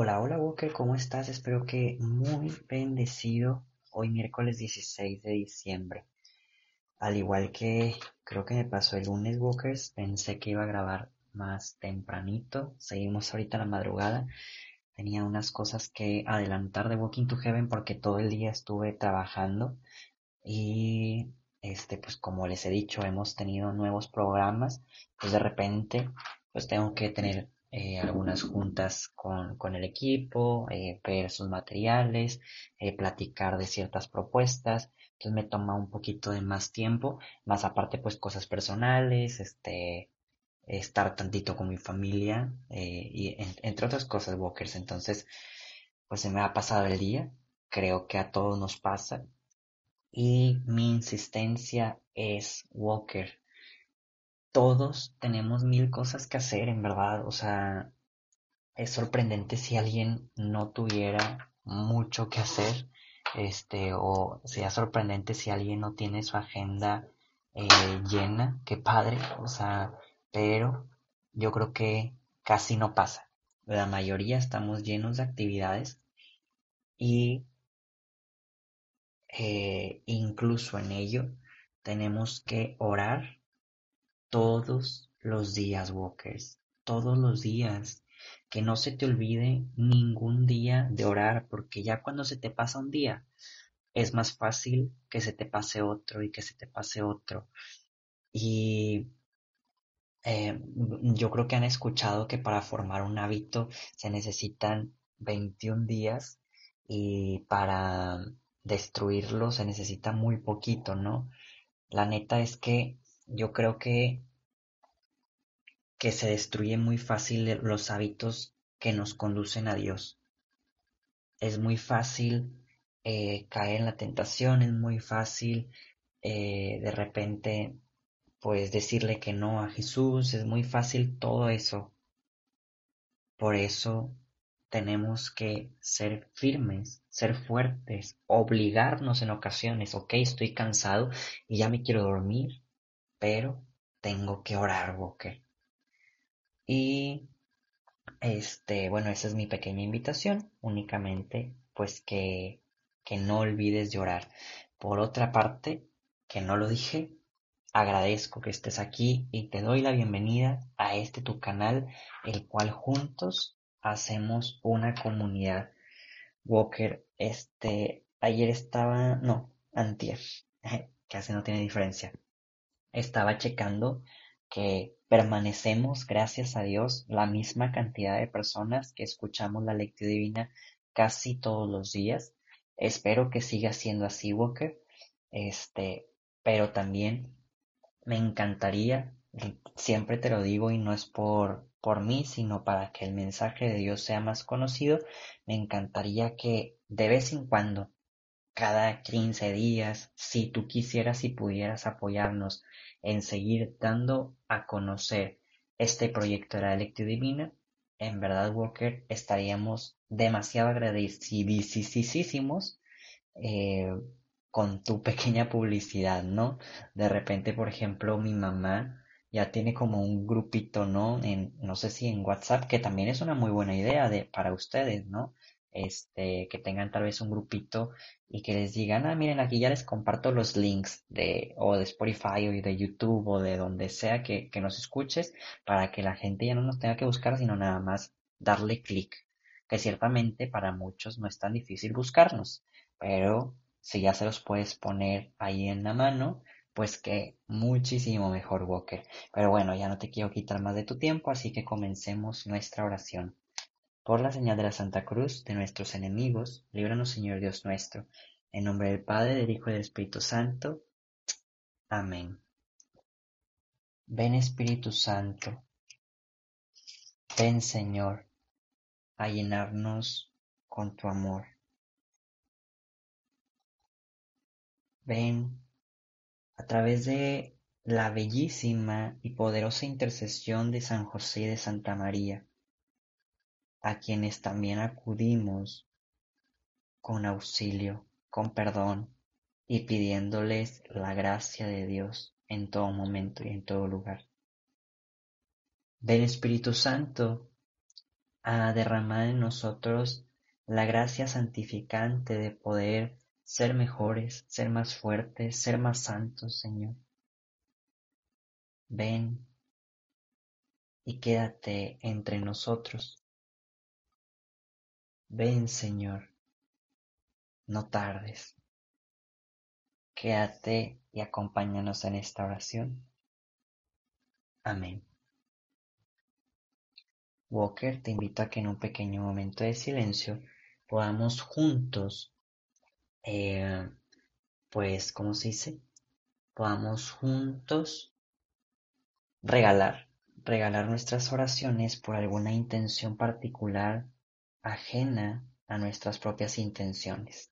Hola, hola Walker, ¿cómo estás? Espero que muy bendecido hoy miércoles 16 de diciembre. Al igual que creo que me pasó el lunes Walkers, pensé que iba a grabar más tempranito. Seguimos ahorita la madrugada. Tenía unas cosas que adelantar de Walking to Heaven porque todo el día estuve trabajando y este pues como les he dicho hemos tenido nuevos programas pues de repente pues tengo que tener eh, algunas juntas con, con el equipo, eh, ver sus materiales, eh, platicar de ciertas propuestas. Entonces me toma un poquito de más tiempo, más aparte pues cosas personales, este, estar tantito con mi familia y entre otras cosas, Walkers. Entonces pues se me ha pasado el día, creo que a todos nos pasa. Y mi insistencia es, Walker, todos tenemos mil cosas que hacer, en verdad. O sea, es sorprendente si alguien no tuviera mucho que hacer, este, o sea sorprendente si alguien no tiene su agenda eh, llena, qué padre, o sea, pero yo creo que casi no pasa. La mayoría estamos llenos de actividades y eh, incluso en ello tenemos que orar todos los días, Walkers, todos los días. Que no se te olvide ningún día de orar, porque ya cuando se te pasa un día, es más fácil que se te pase otro y que se te pase otro. Y eh, yo creo que han escuchado que para formar un hábito se necesitan 21 días y para destruirlo se necesita muy poquito, ¿no? La neta es que yo creo que, que se destruye muy fácil los hábitos que nos conducen a Dios. Es muy fácil eh, caer en la tentación, es muy fácil eh, de repente pues decirle que no a Jesús, es muy fácil todo eso. Por eso tenemos que ser firmes, ser fuertes, obligarnos en ocasiones, ok, estoy cansado y ya me quiero dormir, pero tengo que orar, Walker. Y este, bueno, esa es mi pequeña invitación, únicamente pues que, que no olvides de orar. Por otra parte, que no lo dije, agradezco que estés aquí y te doy la bienvenida a este tu canal, el cual juntos hacemos una comunidad. Walker, este, ayer estaba, no, antier, casi no tiene diferencia estaba checando que permanecemos, gracias a Dios, la misma cantidad de personas que escuchamos la lectura divina casi todos los días. Espero que siga siendo así, Walker. Este, pero también me encantaría, siempre te lo digo y no es por, por mí, sino para que el mensaje de Dios sea más conocido, me encantaría que de vez en cuando cada 15 días, si tú quisieras y pudieras apoyarnos en seguir dando a conocer este proyecto de la lectura divina, en verdad, Walker, estaríamos demasiado agradecidísimos eh, con tu pequeña publicidad, ¿no? De repente, por ejemplo, mi mamá ya tiene como un grupito, ¿no? En, no sé si en WhatsApp, que también es una muy buena idea de, para ustedes, ¿no? Este, que tengan tal vez un grupito y que les digan, ah, miren, aquí ya les comparto los links de, o de Spotify o de YouTube o de donde sea que, que nos escuches para que la gente ya no nos tenga que buscar, sino nada más darle clic. Que ciertamente para muchos no es tan difícil buscarnos, pero si ya se los puedes poner ahí en la mano, pues que muchísimo mejor, Walker. Pero bueno, ya no te quiero quitar más de tu tiempo, así que comencemos nuestra oración. Por la señal de la Santa Cruz de nuestros enemigos, líbranos Señor Dios nuestro, en nombre del Padre, del Hijo y del Espíritu Santo. Amén. Ven Espíritu Santo, Ven Señor a llenarnos con tu amor. Ven a través de la bellísima y poderosa intercesión de San José y de Santa María, a quienes también acudimos con auxilio, con perdón y pidiéndoles la gracia de Dios en todo momento y en todo lugar. Ven Espíritu Santo a derramar en nosotros la gracia santificante de poder ser mejores, ser más fuertes, ser más santos, Señor. Ven y quédate entre nosotros. Ven, Señor, no tardes. Quédate y acompáñanos en esta oración. Amén. Walker, te invito a que en un pequeño momento de silencio podamos juntos, eh, pues, ¿cómo se dice? Podamos juntos regalar, regalar nuestras oraciones por alguna intención particular ajena a nuestras propias intenciones.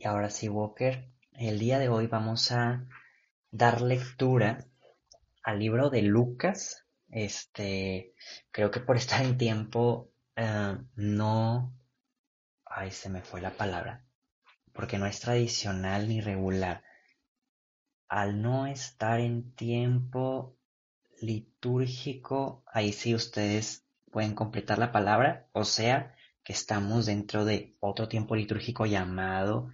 Y ahora sí, Walker, el día de hoy vamos a dar lectura al libro de Lucas. Este, creo que por estar en tiempo eh, no... Ay, se me fue la palabra. Porque no es tradicional ni regular. Al no estar en tiempo litúrgico, ahí sí ustedes pueden completar la palabra. O sea, que estamos dentro de otro tiempo litúrgico llamado,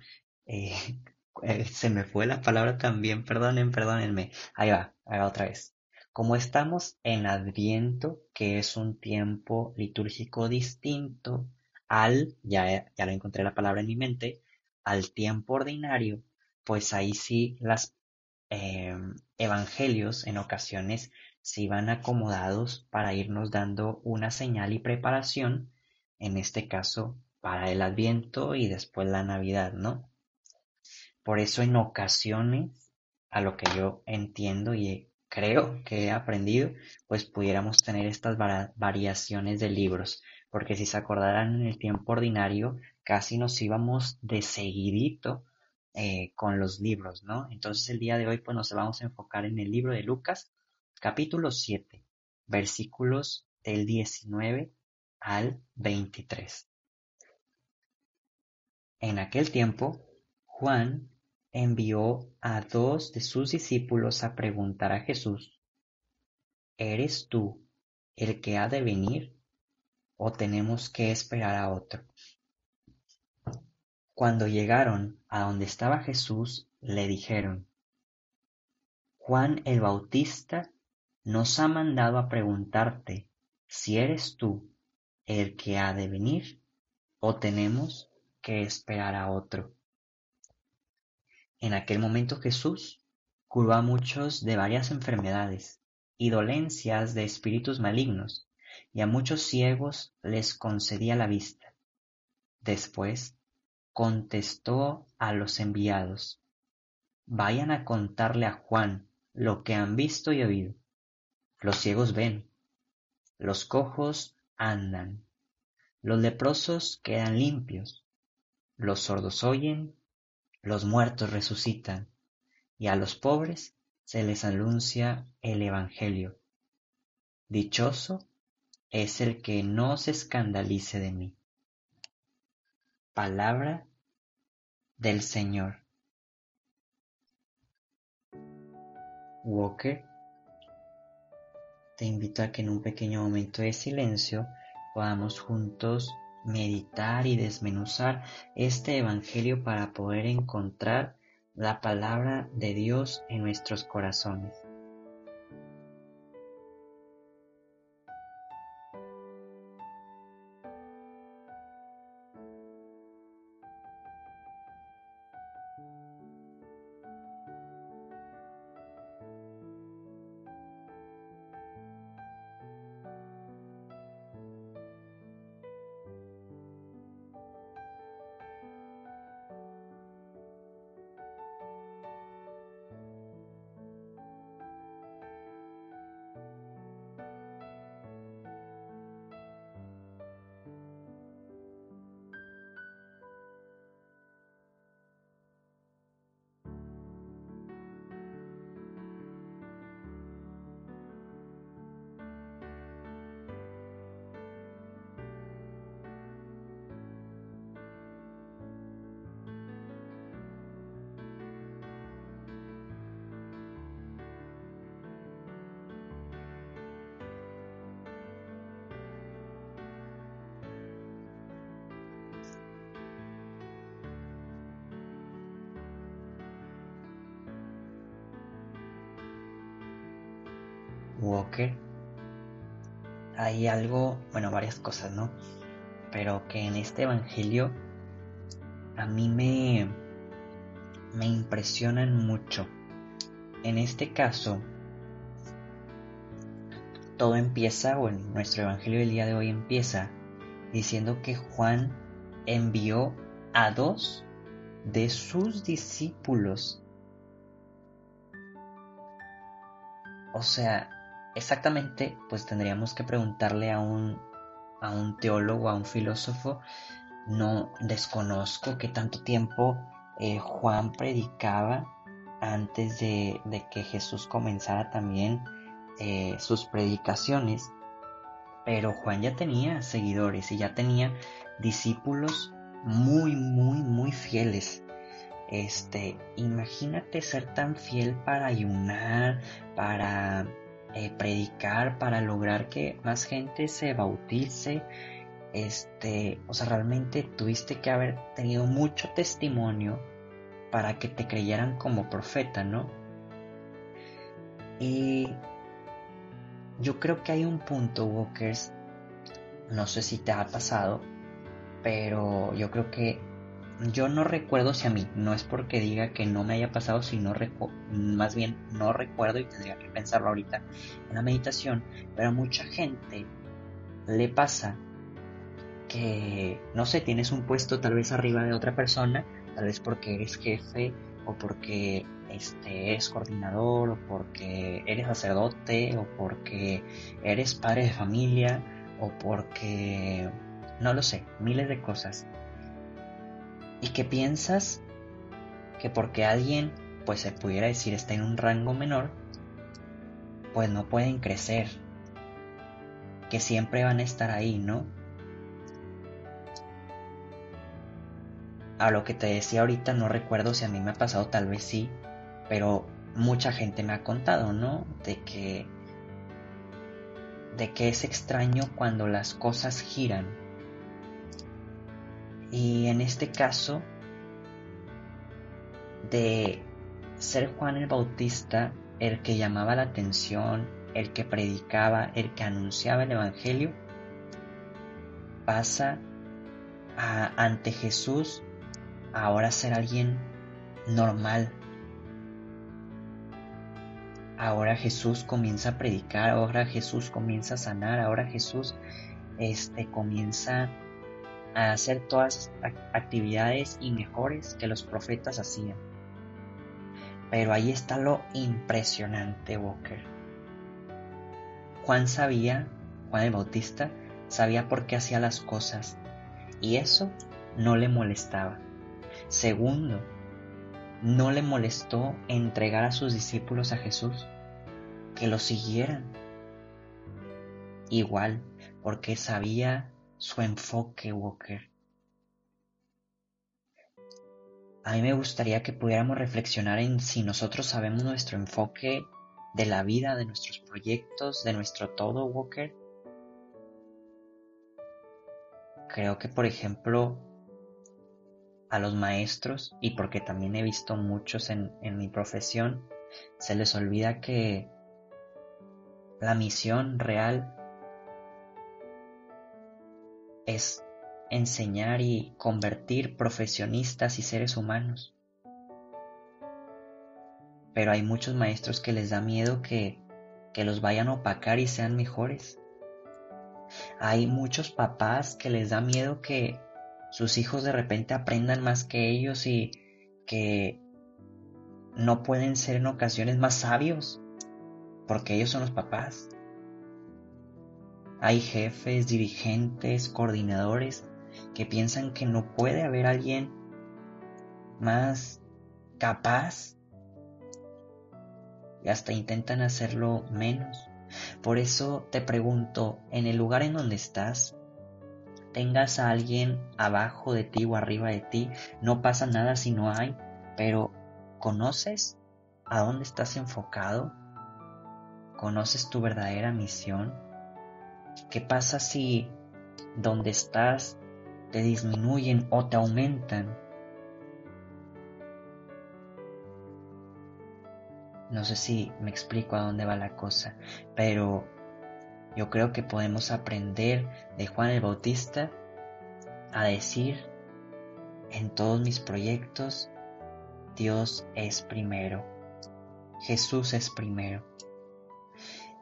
eh, eh, se me fue la palabra también, perdonen, perdónenme, ahí va, ahí va otra vez. Como estamos en Adviento, que es un tiempo litúrgico distinto al, ya, ya lo encontré la palabra en mi mente, al tiempo ordinario, pues ahí sí las em, evangelios en ocasiones se iban acomodados para irnos dando una señal y preparación en este caso para el Adviento y después la Navidad, ¿no? Por eso en ocasiones, a lo que yo entiendo y creo que he aprendido, pues pudiéramos tener estas variaciones de libros, porque si se acordarán en el tiempo ordinario, casi nos íbamos de seguidito eh, con los libros, ¿no? Entonces el día de hoy pues nos vamos a enfocar en el libro de Lucas, capítulo 7, versículos del 19 al 23. En aquel tiempo, Juan envió a dos de sus discípulos a preguntar a Jesús, ¿Eres tú el que ha de venir o tenemos que esperar a otro? Cuando llegaron a donde estaba Jesús, le dijeron, Juan el Bautista nos ha mandado a preguntarte si eres tú el que ha de venir o tenemos que esperar a otro. En aquel momento Jesús curó a muchos de varias enfermedades y dolencias de espíritus malignos, y a muchos ciegos les concedía la vista. Después contestó a los enviados, vayan a contarle a Juan lo que han visto y oído. Los ciegos ven, los cojos andan, los leprosos quedan limpios, los sordos oyen, los muertos resucitan, y a los pobres se les anuncia el Evangelio. Dichoso es el que no se escandalice de mí. Palabra del Señor. Walker te invito a que en un pequeño momento de silencio podamos juntos meditar y desmenuzar este Evangelio para poder encontrar la palabra de Dios en nuestros corazones. Hay algo, bueno, varias cosas, ¿no? Pero que en este Evangelio a mí me, me impresionan mucho. En este caso, todo empieza, o en nuestro Evangelio del día de hoy empieza, diciendo que Juan envió a dos de sus discípulos. O sea, exactamente, pues tendríamos que preguntarle a un, a un teólogo, a un filósofo, no desconozco qué tanto tiempo eh, Juan predicaba antes de, que Jesús comenzara también eh, sus predicaciones, pero Juan ya tenía seguidores y ya tenía discípulos muy, muy, muy fieles. Este, imagínate ser tan fiel para ayunar, para eh, predicar, para lograr que más gente se bautice. Este, o sea, realmente tuviste que haber tenido mucho testimonio para que te creyeran como profeta, ¿no? Y yo creo que hay un punto, Walkers, no sé si te ha pasado, pero yo creo que yo no recuerdo si a mí, no es porque diga que no me haya pasado, sino más bien no recuerdo y tendría que pensarlo ahorita en la meditación, pero a mucha gente le pasa que, no sé, tienes un puesto tal vez arriba de otra persona, tal vez porque eres jefe o porque este, eres coordinador o porque eres sacerdote o porque eres padre de familia o porque no lo sé, miles de cosas. Y que piensas que porque alguien, pues se pudiera decir, está en un rango menor, pues no pueden crecer. Que siempre van a estar ahí, ¿no? A lo que te decía ahorita no recuerdo si a mí me ha pasado, tal vez sí, pero mucha gente me ha contado, ¿no? De que de que es extraño cuando las cosas giran y en este caso, de ser Juan el Bautista el que llamaba la atención, el que predicaba, el que anunciaba el Evangelio, pasa a, ante Jesús ahora ser alguien normal. Ahora Jesús comienza a predicar, ahora Jesús comienza a sanar, ahora Jesús este, comienza a hacer todas actividades y mejores que los profetas hacían. Pero ahí está lo impresionante, Walker. Juan sabía, Juan el Bautista, sabía por qué hacía las cosas y eso no le molestaba. Segundo, no le molestó entregar a sus discípulos a Jesús, que lo siguieran. Igual, porque sabía su enfoque, Walker. A mí me gustaría que pudiéramos reflexionar en si nosotros sabemos nuestro enfoque de la vida, de nuestros proyectos, de nuestro todo, Walker. Creo que, por ejemplo, a los maestros, y porque también he visto muchos en, en mi profesión, se les olvida que la misión real es enseñar y convertir profesionistas y seres humanos. Pero hay muchos maestros que les da miedo que, que los vayan a opacar y sean mejores. Hay muchos papás que les da miedo que sus hijos de repente aprendan más que ellos y que no pueden ser en ocasiones más sabios porque ellos son los papás. Hay jefes, dirigentes, coordinadores que piensan que no puede haber alguien más capaz y hasta intentan hacerlo menos. Por eso te pregunto, en el lugar en donde estás, tengas a alguien abajo de ti o arriba de ti, no pasa nada si no hay, pero ¿conoces a dónde estás enfocado? ¿Conoces tu verdadera misión? ¿Qué pasa si donde estás te disminuyen o te aumentan? No sé si me explico a dónde va la cosa, pero yo creo que podemos aprender de Juan el Bautista a decir en todos mis proyectos, Dios es primero, Jesús es primero.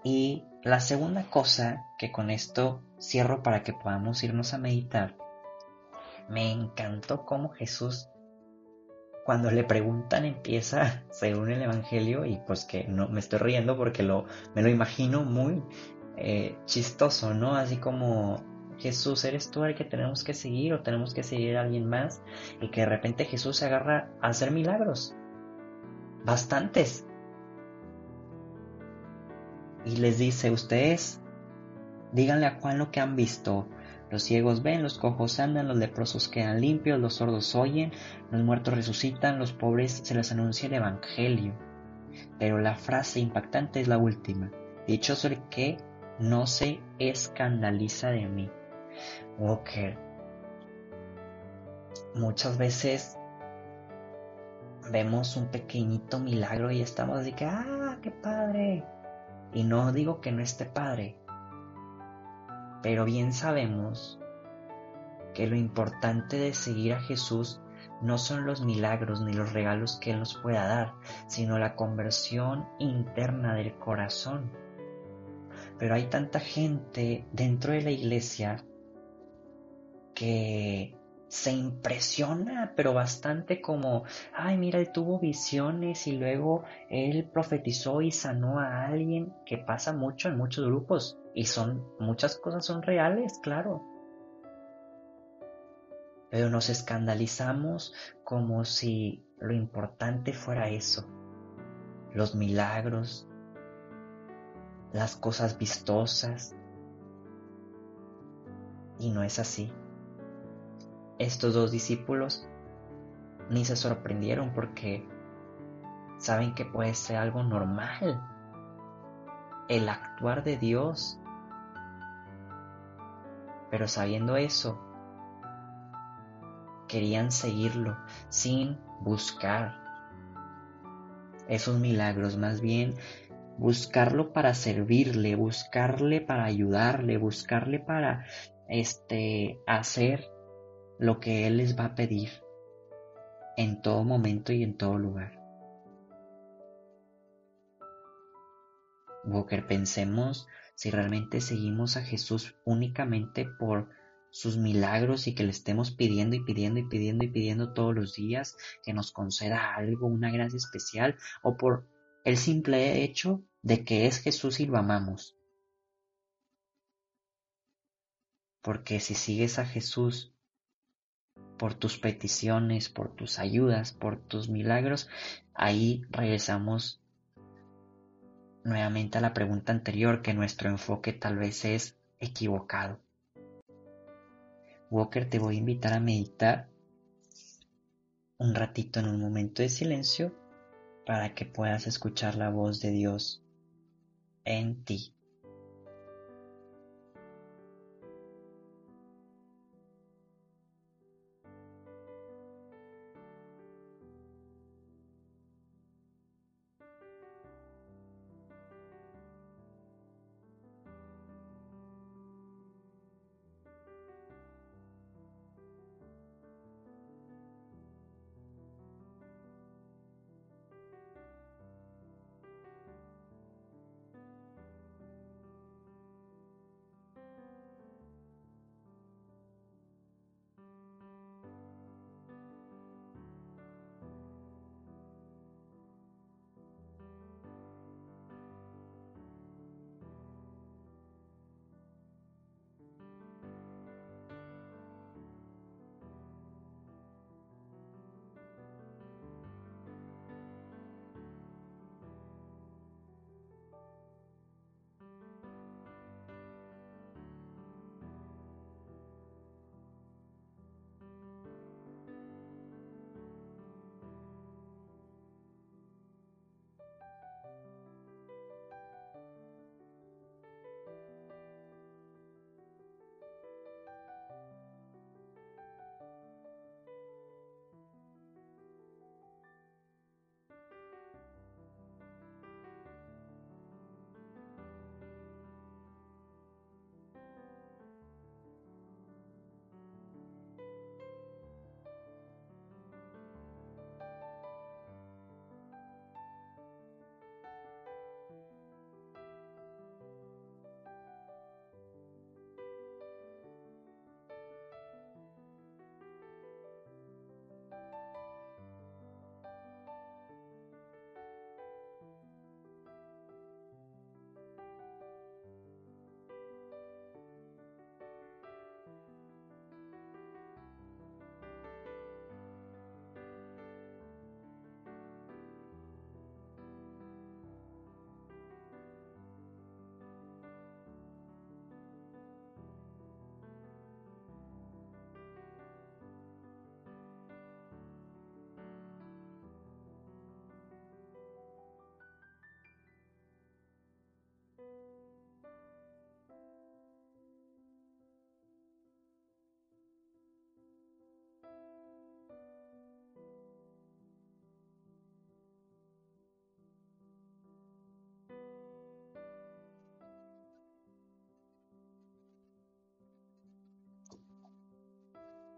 Y la segunda cosa que con esto cierro para que podamos irnos a meditar, me encantó cómo Jesús cuando le preguntan empieza según el Evangelio y pues que no me estoy riendo porque lo, me lo imagino muy eh, chistoso, ¿no? Así como Jesús, ¿eres tú el que tenemos que seguir o tenemos que seguir a alguien más? Y que de repente Jesús se agarra a hacer milagros. Bastantes. Y les dice, ustedes, díganle a Juan lo que han visto. Los ciegos ven, los cojos andan, los leprosos quedan limpios, los sordos oyen, los muertos resucitan, los pobres se les anuncia el Evangelio. Pero la frase impactante es la última. Dichoso el que no se escandaliza de mí. Walker. Muchas veces vemos un pequeñito milagro y estamos así que, ah, qué padre. Y no digo que no esté padre, pero bien sabemos que lo importante de seguir a Jesús no son los milagros ni los regalos que Él nos pueda dar, sino la conversión interna del corazón. Pero hay tanta gente dentro de la iglesia que se impresiona, pero bastante como, ay, mira, él tuvo visiones y luego él profetizó y sanó a alguien, que pasa mucho en muchos grupos. Y son, muchas cosas son reales, claro. Pero nos escandalizamos como si lo importante fuera eso. Los milagros, las cosas vistosas. Y no es así. Estos dos discípulos ni se sorprendieron porque saben que puede ser algo normal. El actuar de Dios. Pero sabiendo eso, querían seguirlo sin buscar esos milagros, más bien buscarlo para servirle, buscarle para ayudarle, buscarle para este hacer lo que él les va a pedir en todo momento y en todo lugar. Walker, pensemos si realmente seguimos a Jesús únicamente por sus milagros y que le estemos pidiendo y pidiendo y pidiendo y pidiendo todos los días que nos conceda algo, una gracia especial, o por el simple hecho de que es Jesús y lo amamos. Porque si sigues a Jesús por tus peticiones, por tus ayudas, por tus milagros, ahí regresamos nuevamente a la pregunta anterior que nuestro enfoque tal vez es equivocado. Walker, te voy a invitar a meditar un ratito en un momento de silencio para que puedas escuchar la voz de Dios en ti.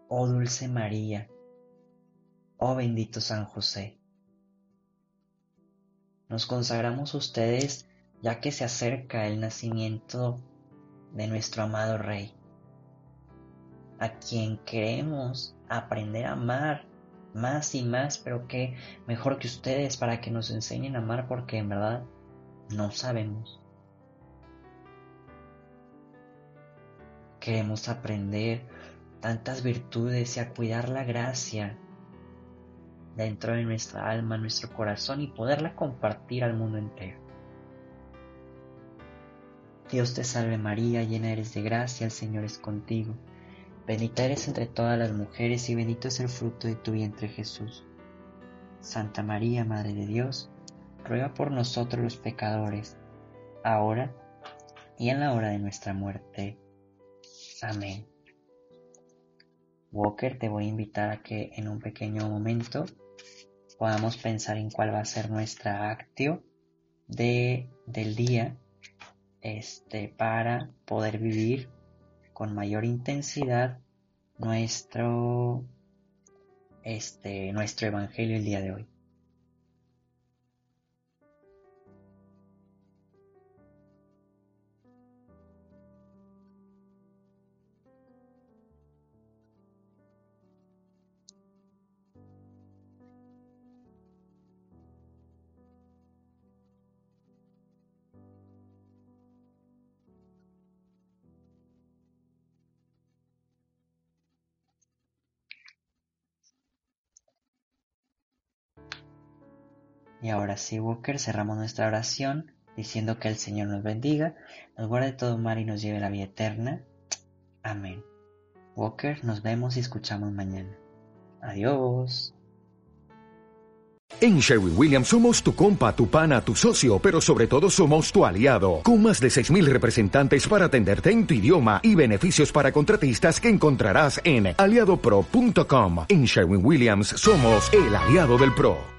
Oh dulce María, oh bendito San José. Nos consagramos a ustedes ya que se acerca el nacimiento de nuestro amado Rey, a quien queremos aprender a amar más y más, pero que mejor que ustedes para que nos enseñen a amar porque en verdad no sabemos. Queremos aprender tantas virtudes y a cuidar la gracia dentro de nuestra alma, nuestro corazón y poderla compartir al mundo entero. Dios te salve María, llena eres de gracia, el Señor es contigo. Bendita eres entre todas las mujeres y bendito es el fruto de tu vientre Jesús. Santa María, Madre de Dios, ruega por nosotros los pecadores, ahora y en la hora de nuestra muerte. Amén. Walker, te voy a invitar a que en un pequeño momento podamos pensar en cuál va a ser nuestra actio de, del día este, para poder vivir con mayor intensidad nuestro, este, nuestro evangelio el día de hoy. Y ahora sí, Walker, cerramos nuestra oración diciendo que el Señor nos bendiga, nos guarde todo mal y nos lleve a la vida eterna. Amén. Walker, nos vemos y escuchamos mañana. Adiós. En Sherwin Williams somos tu compa, tu pana, tu socio, pero sobre todo somos tu aliado, con más de 6.000 representantes para atenderte en tu idioma y beneficios para contratistas que encontrarás en aliadopro.com. En Sherwin Williams somos el aliado del PRO.